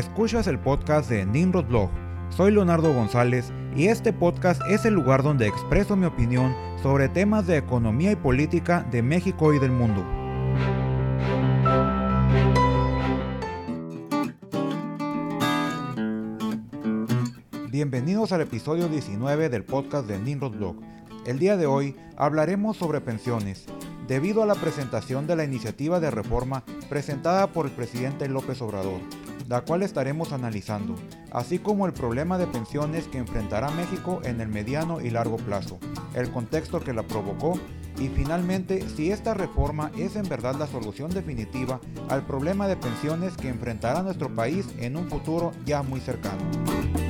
Escuchas el podcast de Nimrod Blog. Soy Leonardo González y este podcast es el lugar donde expreso mi opinión sobre temas de economía y política de México y del mundo. Bienvenidos al episodio 19 del podcast de Nimrod Blog. El día de hoy hablaremos sobre pensiones, debido a la presentación de la iniciativa de reforma presentada por el presidente López Obrador la cual estaremos analizando, así como el problema de pensiones que enfrentará México en el mediano y largo plazo, el contexto que la provocó y finalmente si esta reforma es en verdad la solución definitiva al problema de pensiones que enfrentará nuestro país en un futuro ya muy cercano.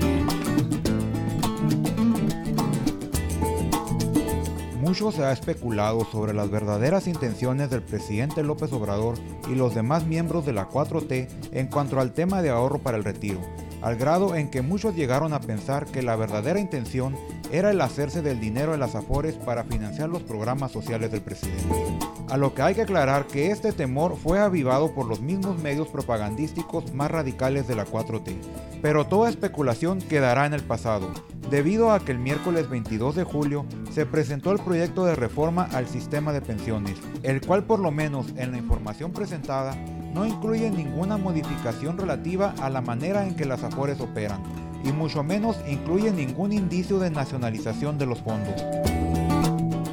Mucho se ha especulado sobre las verdaderas intenciones del presidente López Obrador y los demás miembros de la 4T en cuanto al tema de ahorro para el retiro, al grado en que muchos llegaron a pensar que la verdadera intención era el hacerse del dinero de las afores para financiar los programas sociales del presidente. A lo que hay que aclarar que este temor fue avivado por los mismos medios propagandísticos más radicales de la 4T. Pero toda especulación quedará en el pasado, debido a que el miércoles 22 de julio se presentó el proyecto de reforma al sistema de pensiones, el cual por lo menos en la información presentada no incluye ninguna modificación relativa a la manera en que las afores operan, y mucho menos incluye ningún indicio de nacionalización de los fondos.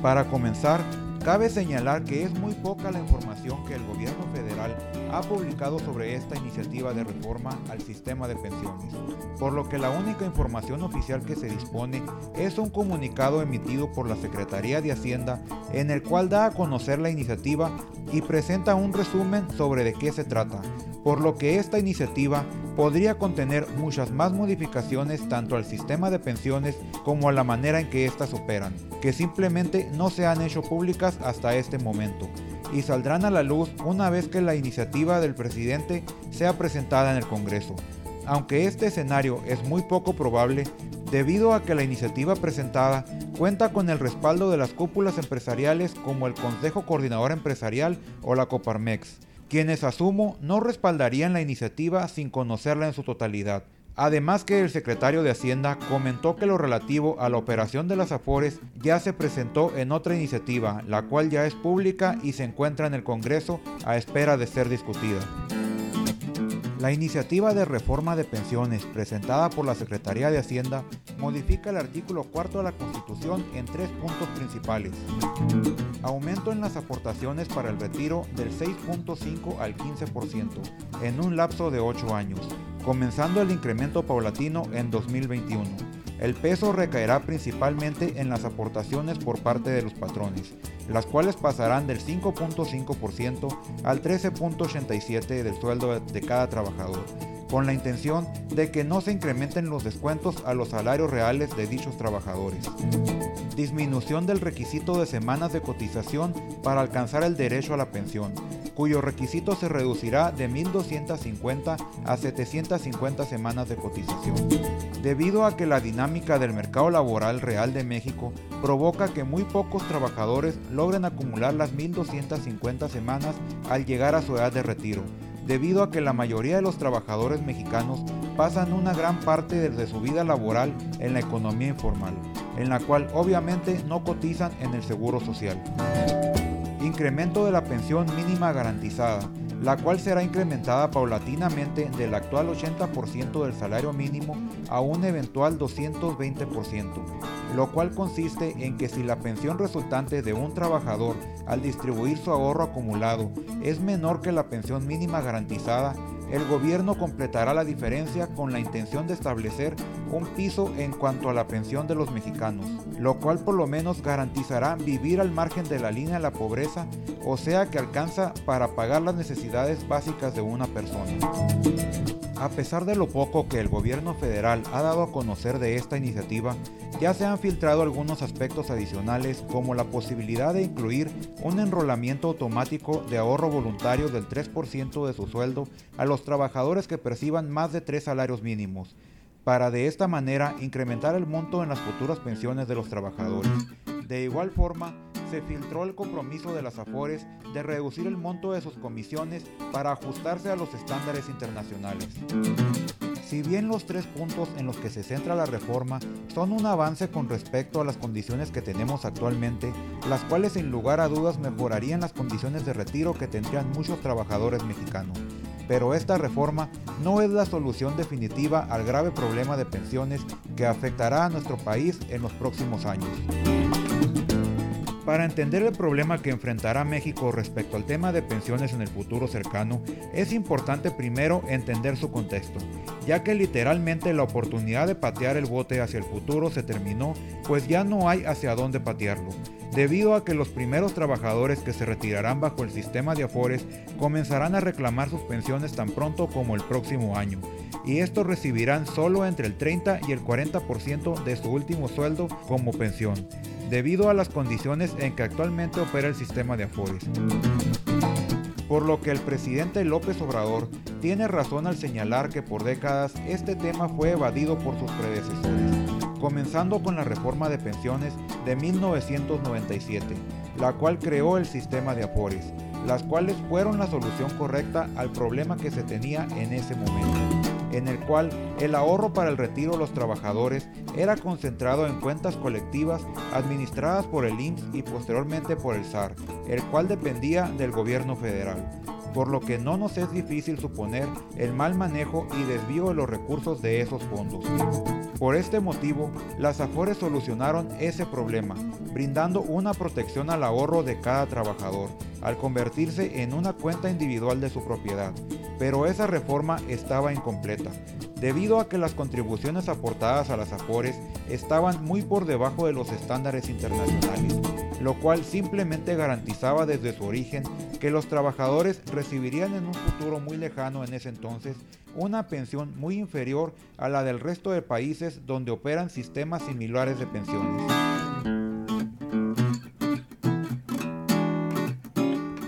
Para comenzar, Cabe señalar que es muy poca la información que el gobierno federal ha publicado sobre esta iniciativa de reforma al sistema de pensiones, por lo que la única información oficial que se dispone es un comunicado emitido por la Secretaría de Hacienda en el cual da a conocer la iniciativa y presenta un resumen sobre de qué se trata, por lo que esta iniciativa podría contener muchas más modificaciones tanto al sistema de pensiones como a la manera en que éstas operan, que simplemente no se han hecho públicas hasta este momento y saldrán a la luz una vez que la iniciativa del presidente sea presentada en el Congreso. Aunque este escenario es muy poco probable, debido a que la iniciativa presentada cuenta con el respaldo de las cúpulas empresariales como el Consejo Coordinador Empresarial o la Coparmex, quienes asumo no respaldarían la iniciativa sin conocerla en su totalidad. Además que el secretario de Hacienda comentó que lo relativo a la operación de las Afores ya se presentó en otra iniciativa, la cual ya es pública y se encuentra en el Congreso a espera de ser discutida. La iniciativa de reforma de pensiones presentada por la Secretaría de Hacienda modifica el artículo 4 de la Constitución en tres puntos principales. Aumento en las aportaciones para el retiro del 6.5 al 15% en un lapso de 8 años, comenzando el incremento paulatino en 2021. El peso recaerá principalmente en las aportaciones por parte de los patrones, las cuales pasarán del 5.5% al 13.87% del sueldo de cada trabajador, con la intención de que no se incrementen los descuentos a los salarios reales de dichos trabajadores. Disminución del requisito de semanas de cotización para alcanzar el derecho a la pensión, cuyo requisito se reducirá de 1.250 a 750 semanas de cotización. Debido a que la dinámica del mercado laboral real de México provoca que muy pocos trabajadores logren acumular las 1.250 semanas al llegar a su edad de retiro, debido a que la mayoría de los trabajadores mexicanos pasan una gran parte de su vida laboral en la economía informal, en la cual obviamente no cotizan en el seguro social. Incremento de la pensión mínima garantizada la cual será incrementada paulatinamente del actual 80% del salario mínimo a un eventual 220%, lo cual consiste en que si la pensión resultante de un trabajador al distribuir su ahorro acumulado es menor que la pensión mínima garantizada, el gobierno completará la diferencia con la intención de establecer un piso en cuanto a la pensión de los mexicanos, lo cual por lo menos garantizará vivir al margen de la línea de la pobreza, o sea que alcanza para pagar las necesidades básicas de una persona. A pesar de lo poco que el gobierno federal ha dado a conocer de esta iniciativa, ya se han filtrado algunos aspectos adicionales como la posibilidad de incluir un enrolamiento automático de ahorro voluntario del 3% de su sueldo a los trabajadores que perciban más de tres salarios mínimos, para de esta manera incrementar el monto en las futuras pensiones de los trabajadores. De igual forma, se filtró el compromiso de las AFORES de reducir el monto de sus comisiones para ajustarse a los estándares internacionales. Si bien los tres puntos en los que se centra la reforma son un avance con respecto a las condiciones que tenemos actualmente, las cuales sin lugar a dudas mejorarían las condiciones de retiro que tendrían muchos trabajadores mexicanos. Pero esta reforma no es la solución definitiva al grave problema de pensiones que afectará a nuestro país en los próximos años. Para entender el problema que enfrentará México respecto al tema de pensiones en el futuro cercano, es importante primero entender su contexto, ya que literalmente la oportunidad de patear el bote hacia el futuro se terminó, pues ya no hay hacia dónde patearlo, debido a que los primeros trabajadores que se retirarán bajo el sistema de Afores comenzarán a reclamar sus pensiones tan pronto como el próximo año, y estos recibirán solo entre el 30 y el 40% de su último sueldo como pensión debido a las condiciones en que actualmente opera el sistema de Afores. Por lo que el presidente López Obrador tiene razón al señalar que por décadas este tema fue evadido por sus predecesores, comenzando con la reforma de pensiones de 1997, la cual creó el sistema de Afores, las cuales fueron la solución correcta al problema que se tenía en ese momento en el cual el ahorro para el retiro de los trabajadores era concentrado en cuentas colectivas administradas por el IMSS y posteriormente por el SAR, el cual dependía del gobierno federal por lo que no nos es difícil suponer el mal manejo y desvío de los recursos de esos fondos. Por este motivo, las AFORES solucionaron ese problema, brindando una protección al ahorro de cada trabajador, al convertirse en una cuenta individual de su propiedad. Pero esa reforma estaba incompleta, debido a que las contribuciones aportadas a las AFORES estaban muy por debajo de los estándares internacionales, lo cual simplemente garantizaba desde su origen que los trabajadores recibirían en un futuro muy lejano en ese entonces una pensión muy inferior a la del resto de países donde operan sistemas similares de pensiones.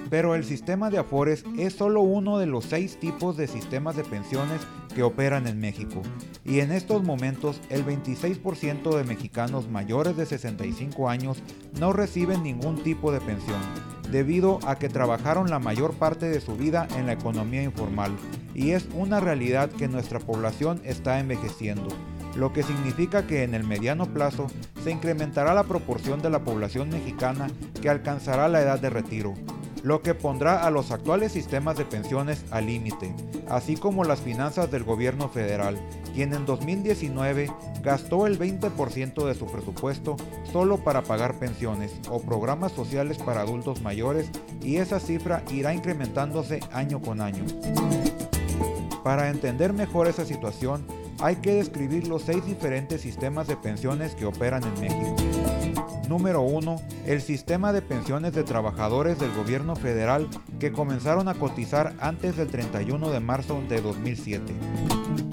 Pero el sistema de Afores es solo uno de los seis tipos de sistemas de pensiones que operan en México. Y en estos momentos el 26% de mexicanos mayores de 65 años no reciben ningún tipo de pensión debido a que trabajaron la mayor parte de su vida en la economía informal y es una realidad que nuestra población está envejeciendo, lo que significa que en el mediano plazo se incrementará la proporción de la población mexicana que alcanzará la edad de retiro, lo que pondrá a los actuales sistemas de pensiones al límite, así como las finanzas del gobierno federal, quien en 2019 gastó el 20% de su presupuesto solo para pagar pensiones o programas sociales para adultos mayores y esa cifra irá incrementándose año con año. Para entender mejor esa situación, hay que describir los seis diferentes sistemas de pensiones que operan en México. Número 1. El sistema de pensiones de trabajadores del gobierno federal que comenzaron a cotizar antes del 31 de marzo de 2007,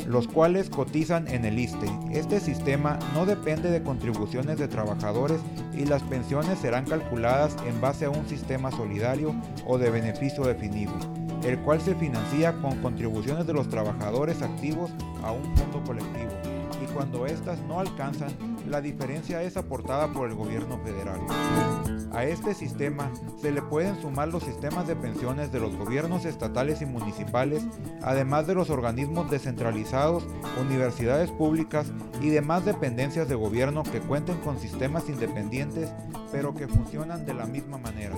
los cuales cotizan en el ISTE. Este sistema no depende de contribuciones de trabajadores y las pensiones serán calculadas en base a un sistema solidario o de beneficio definido el cual se financia con contribuciones de los trabajadores activos a un fondo colectivo, y cuando éstas no alcanzan, la diferencia es aportada por el gobierno federal. A este sistema se le pueden sumar los sistemas de pensiones de los gobiernos estatales y municipales, además de los organismos descentralizados, universidades públicas y demás dependencias de gobierno que cuenten con sistemas independientes, pero que funcionan de la misma manera.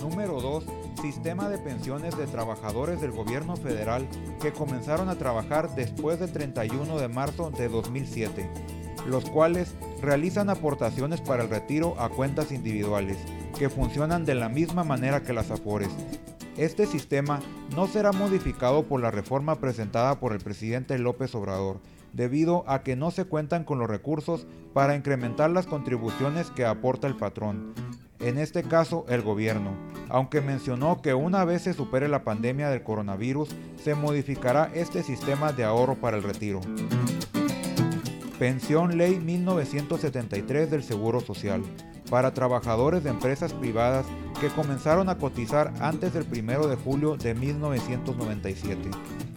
Número 2 sistema de pensiones de trabajadores del gobierno federal que comenzaron a trabajar después del 31 de marzo de 2007, los cuales realizan aportaciones para el retiro a cuentas individuales, que funcionan de la misma manera que las AFORES. Este sistema no será modificado por la reforma presentada por el presidente López Obrador, debido a que no se cuentan con los recursos para incrementar las contribuciones que aporta el patrón, en este caso el gobierno, aunque mencionó que una vez se supere la pandemia del coronavirus, se modificará este sistema de ahorro para el retiro. Pensión Ley 1973 del Seguro Social para trabajadores de empresas privadas que comenzaron a cotizar antes del 1 de julio de 1997.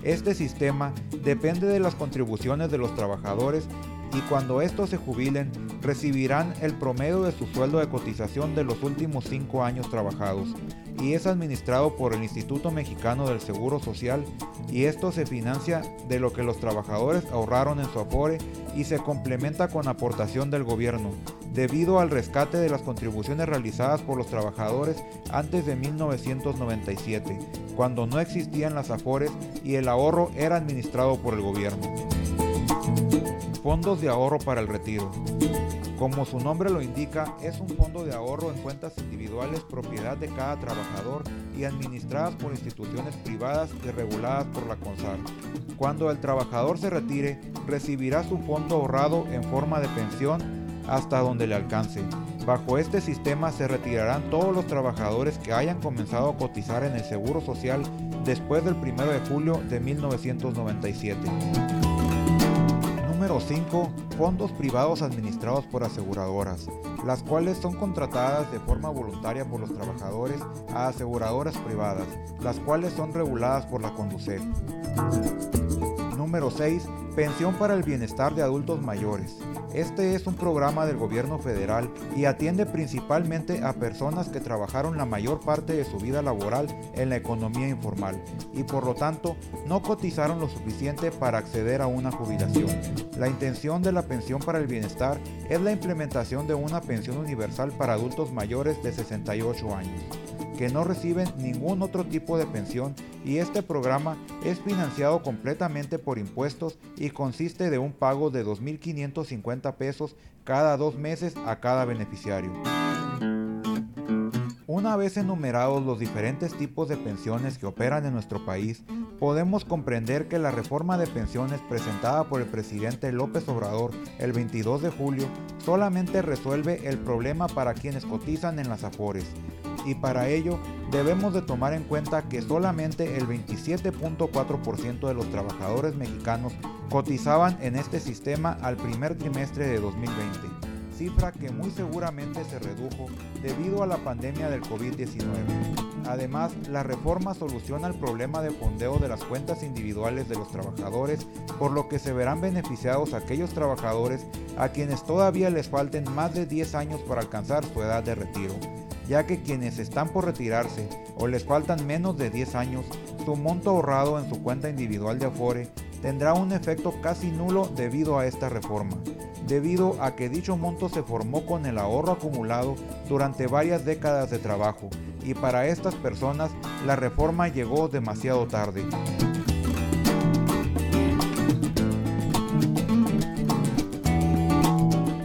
Este sistema depende de las contribuciones de los trabajadores y cuando estos se jubilen recibirán el promedio de su sueldo de cotización de los últimos cinco años trabajados y es administrado por el Instituto Mexicano del Seguro Social y esto se financia de lo que los trabajadores ahorraron en su afore y se complementa con aportación del gobierno, debido al rescate de las contribuciones realizadas por los trabajadores antes de 1997, cuando no existían las afores y el ahorro era administrado por el gobierno. Fondos de ahorro para el retiro. Como su nombre lo indica, es un fondo de ahorro en cuentas individuales propiedad de cada trabajador y administradas por instituciones privadas y reguladas por la CONSAR. Cuando el trabajador se retire, recibirá su fondo ahorrado en forma de pensión hasta donde le alcance. Bajo este sistema se retirarán todos los trabajadores que hayan comenzado a cotizar en el Seguro Social después del 1 de julio de 1997. Número 5. Fondos privados administrados por aseguradoras, las cuales son contratadas de forma voluntaria por los trabajadores a aseguradoras privadas, las cuales son reguladas por la Conducef. Número 6. Pensión para el bienestar de adultos mayores. Este es un programa del gobierno federal y atiende principalmente a personas que trabajaron la mayor parte de su vida laboral en la economía informal y por lo tanto no cotizaron lo suficiente para acceder a una jubilación. La intención de la pensión para el bienestar es la implementación de una pensión universal para adultos mayores de 68 años que no reciben ningún otro tipo de pensión y este programa es financiado completamente por impuestos y consiste de un pago de 2.550 pesos cada dos meses a cada beneficiario. Una vez enumerados los diferentes tipos de pensiones que operan en nuestro país, podemos comprender que la reforma de pensiones presentada por el presidente López Obrador el 22 de julio solamente resuelve el problema para quienes cotizan en las AFORES, y para ello debemos de tomar en cuenta que solamente el 27.4% de los trabajadores mexicanos cotizaban en este sistema al primer trimestre de 2020, cifra que muy seguramente se redujo debido a la pandemia del COVID-19. Además, la reforma soluciona el problema de fondeo de las cuentas individuales de los trabajadores, por lo que se verán beneficiados aquellos trabajadores a quienes todavía les falten más de 10 años para alcanzar su edad de retiro ya que quienes están por retirarse o les faltan menos de 10 años, su monto ahorrado en su cuenta individual de Afore tendrá un efecto casi nulo debido a esta reforma, debido a que dicho monto se formó con el ahorro acumulado durante varias décadas de trabajo y para estas personas la reforma llegó demasiado tarde.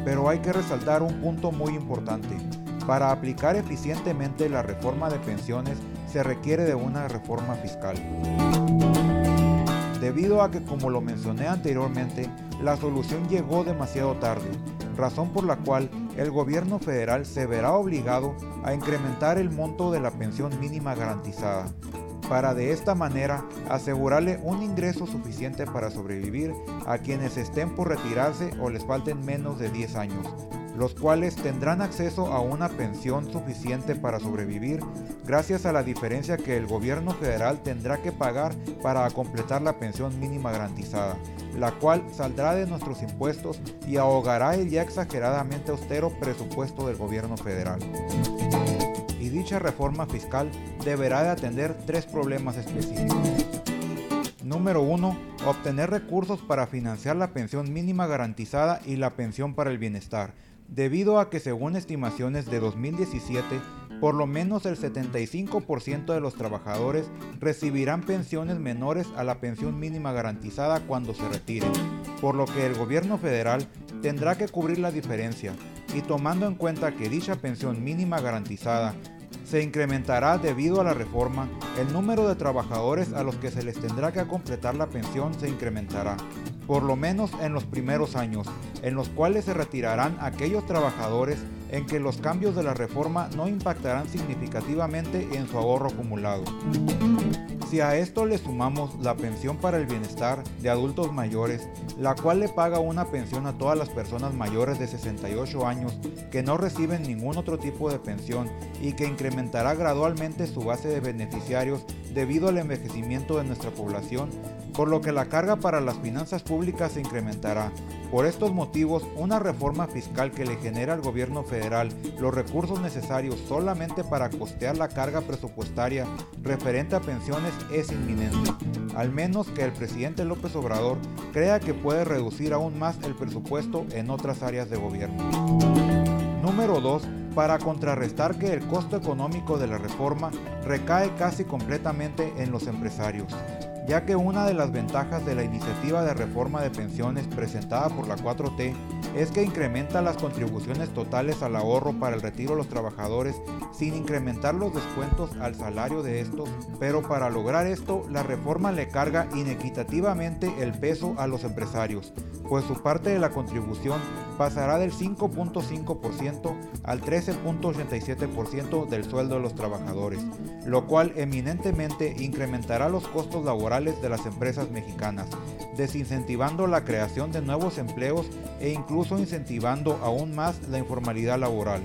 Pero hay que resaltar un punto muy importante. Para aplicar eficientemente la reforma de pensiones se requiere de una reforma fiscal. Debido a que, como lo mencioné anteriormente, la solución llegó demasiado tarde, razón por la cual el gobierno federal se verá obligado a incrementar el monto de la pensión mínima garantizada, para de esta manera asegurarle un ingreso suficiente para sobrevivir a quienes estén por retirarse o les falten menos de 10 años, los cuales tendrán acceso a una pensión suficiente para sobrevivir gracias a la diferencia que el gobierno federal tendrá que pagar para completar la pensión mínima garantizada, la cual saldrá de nuestros impuestos y ahogará el ya exageradamente austero presupuesto del gobierno federal. Y dicha reforma fiscal deberá de atender tres problemas específicos. Número 1. Obtener recursos para financiar la pensión mínima garantizada y la pensión para el bienestar debido a que según estimaciones de 2017, por lo menos el 75% de los trabajadores recibirán pensiones menores a la pensión mínima garantizada cuando se retiren, por lo que el gobierno federal tendrá que cubrir la diferencia, y tomando en cuenta que dicha pensión mínima garantizada se incrementará debido a la reforma, el número de trabajadores a los que se les tendrá que completar la pensión se incrementará, por lo menos en los primeros años, en los cuales se retirarán aquellos trabajadores en que los cambios de la reforma no impactarán significativamente en su ahorro acumulado. Si a esto le sumamos la pensión para el bienestar de adultos mayores, la cual le paga una pensión a todas las personas mayores de 68 años que no reciben ningún otro tipo de pensión y que incrementará gradualmente su base de beneficiarios debido al envejecimiento de nuestra población, por lo que la carga para las finanzas públicas se incrementará. Por estos motivos, una reforma fiscal que le genera al gobierno federal los recursos necesarios solamente para costear la carga presupuestaria referente a pensiones es inminente, al menos que el presidente López Obrador crea que puede reducir aún más el presupuesto en otras áreas de gobierno. Número 2 para contrarrestar que el costo económico de la reforma recae casi completamente en los empresarios ya que una de las ventajas de la iniciativa de reforma de pensiones presentada por la 4T es que incrementa las contribuciones totales al ahorro para el retiro de los trabajadores sin incrementar los descuentos al salario de estos, pero para lograr esto la reforma le carga inequitativamente el peso a los empresarios, pues su parte de la contribución pasará del 5.5% al 13.87% del sueldo de los trabajadores, lo cual eminentemente incrementará los costos laborales de las empresas mexicanas, desincentivando la creación de nuevos empleos e incluso incentivando aún más la informalidad laboral.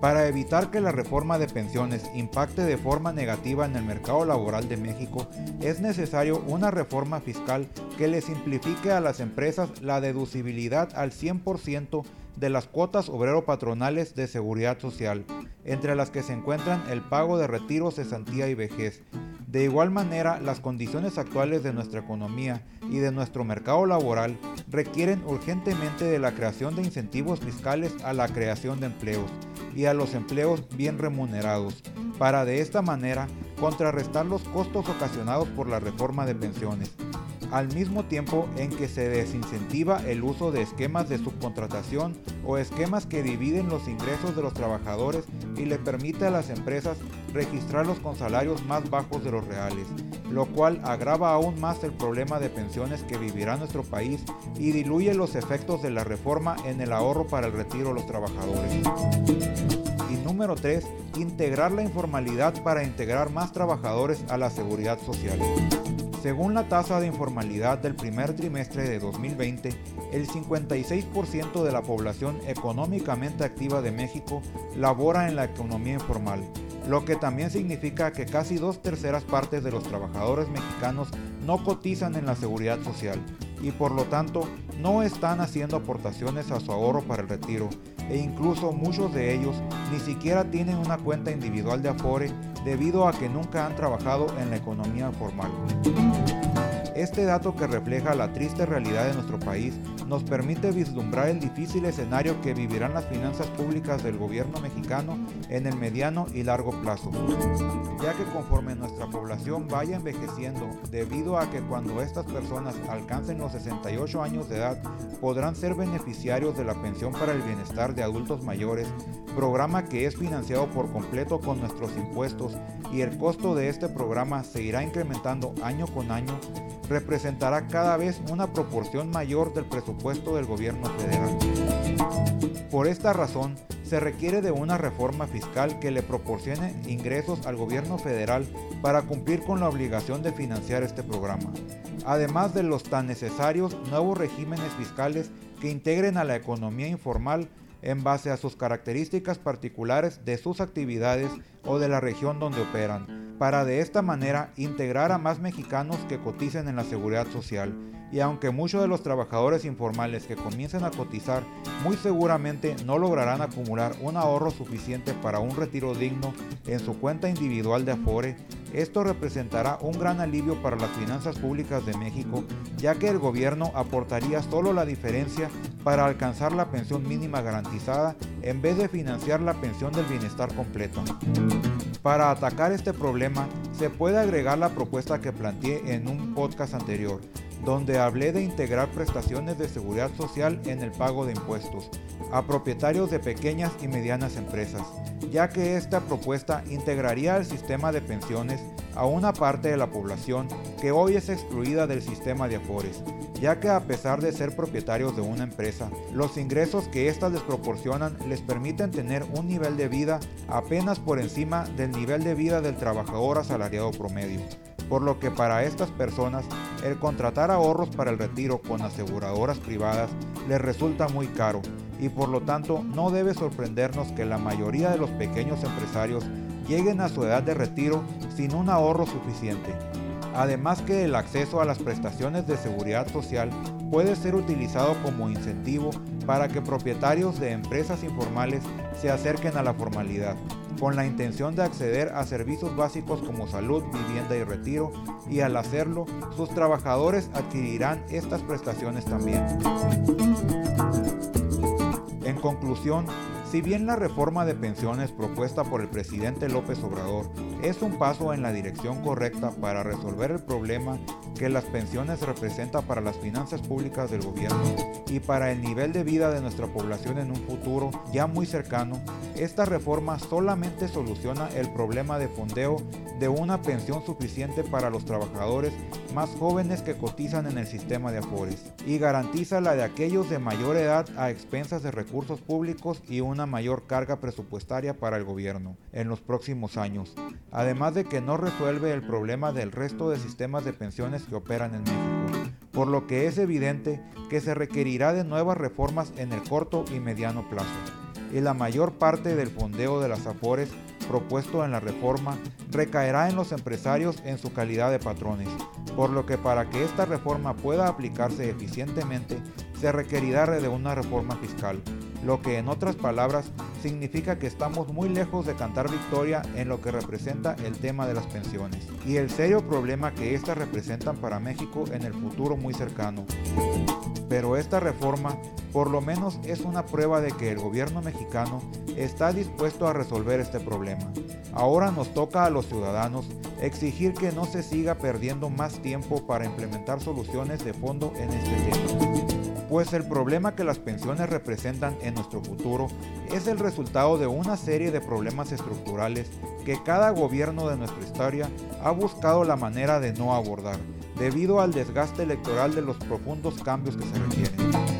Para evitar que la reforma de pensiones impacte de forma negativa en el mercado laboral de México, es necesario una reforma fiscal que le simplifique a las empresas la deducibilidad al 100% de las cuotas obrero-patronales de seguridad social, entre las que se encuentran el pago de retiro, cesantía y vejez. De igual manera, las condiciones actuales de nuestra economía y de nuestro mercado laboral requieren urgentemente de la creación de incentivos fiscales a la creación de empleos y a los empleos bien remunerados, para de esta manera contrarrestar los costos ocasionados por la reforma de pensiones al mismo tiempo en que se desincentiva el uso de esquemas de subcontratación o esquemas que dividen los ingresos de los trabajadores y le permite a las empresas registrarlos con salarios más bajos de los reales, lo cual agrava aún más el problema de pensiones que vivirá nuestro país y diluye los efectos de la reforma en el ahorro para el retiro de los trabajadores. Y número 3, integrar la informalidad para integrar más trabajadores a la seguridad social. Según la tasa de informalidad del primer trimestre de 2020, el 56% de la población económicamente activa de México labora en la economía informal, lo que también significa que casi dos terceras partes de los trabajadores mexicanos no cotizan en la seguridad social y por lo tanto no están haciendo aportaciones a su ahorro para el retiro e incluso muchos de ellos ni siquiera tienen una cuenta individual de Afore debido a que nunca han trabajado en la economía formal. Este dato que refleja la triste realidad de nuestro país nos permite vislumbrar el difícil escenario que vivirán las finanzas públicas del gobierno mexicano en el mediano y largo plazo, ya que conforme nuestra población vaya envejeciendo, debido a que cuando estas personas alcancen los 68 años de edad podrán ser beneficiarios de la pensión para el bienestar de adultos mayores, programa que es financiado por completo con nuestros impuestos y el costo de este programa se irá incrementando año con año, representará cada vez una proporción mayor del presupuesto del gobierno federal. Por esta razón, se requiere de una reforma fiscal que le proporcione ingresos al gobierno federal para cumplir con la obligación de financiar este programa, además de los tan necesarios nuevos regímenes fiscales que integren a la economía informal en base a sus características particulares de sus actividades o de la región donde operan, para de esta manera integrar a más mexicanos que coticen en la seguridad social. Y aunque muchos de los trabajadores informales que comiencen a cotizar muy seguramente no lograrán acumular un ahorro suficiente para un retiro digno en su cuenta individual de Afore, esto representará un gran alivio para las finanzas públicas de México, ya que el gobierno aportaría solo la diferencia para alcanzar la pensión mínima garantizada en vez de financiar la pensión del bienestar completo. Para atacar este problema, se puede agregar la propuesta que planteé en un podcast anterior, donde hablé de integrar prestaciones de seguridad social en el pago de impuestos a propietarios de pequeñas y medianas empresas, ya que esta propuesta integraría al sistema de pensiones a una parte de la población que hoy es excluida del sistema de Afores, ya que a pesar de ser propietarios de una empresa, los ingresos que éstas les proporcionan les permiten tener un nivel de vida apenas por encima del nivel de vida del trabajador asalariado promedio por lo que para estas personas el contratar ahorros para el retiro con aseguradoras privadas les resulta muy caro y por lo tanto no debe sorprendernos que la mayoría de los pequeños empresarios lleguen a su edad de retiro sin un ahorro suficiente. Además que el acceso a las prestaciones de seguridad social puede ser utilizado como incentivo para que propietarios de empresas informales se acerquen a la formalidad, con la intención de acceder a servicios básicos como salud, vivienda y retiro, y al hacerlo, sus trabajadores adquirirán estas prestaciones también. En conclusión, si bien la reforma de pensiones propuesta por el presidente López Obrador es un paso en la dirección correcta para resolver el problema que las pensiones representan para las finanzas públicas del gobierno y para el nivel de vida de nuestra población en un futuro ya muy cercano, esta reforma solamente soluciona el problema de fondeo de una pensión suficiente para los trabajadores más jóvenes que cotizan en el sistema de Afores y garantiza la de aquellos de mayor edad a expensas de recursos públicos y una mayor carga presupuestaria para el gobierno en los próximos años, además de que no resuelve el problema del resto de sistemas de pensiones que operan en México, por lo que es evidente que se requerirá de nuevas reformas en el corto y mediano plazo, y la mayor parte del fondeo de las AFORES propuesto en la reforma recaerá en los empresarios en su calidad de patrones, por lo que para que esta reforma pueda aplicarse eficientemente se requerirá de una reforma fiscal, lo que en otras palabras significa que estamos muy lejos de cantar victoria en lo que representa el tema de las pensiones y el serio problema que éstas representan para México en el futuro muy cercano. Pero esta reforma por lo menos es una prueba de que el gobierno mexicano está dispuesto a resolver este problema. Ahora nos toca a los ciudadanos exigir que no se siga perdiendo más tiempo para implementar soluciones de fondo en este tema pues el problema que las pensiones representan en nuestro futuro es el resultado de una serie de problemas estructurales que cada gobierno de nuestra historia ha buscado la manera de no abordar, debido al desgaste electoral de los profundos cambios que se requieren.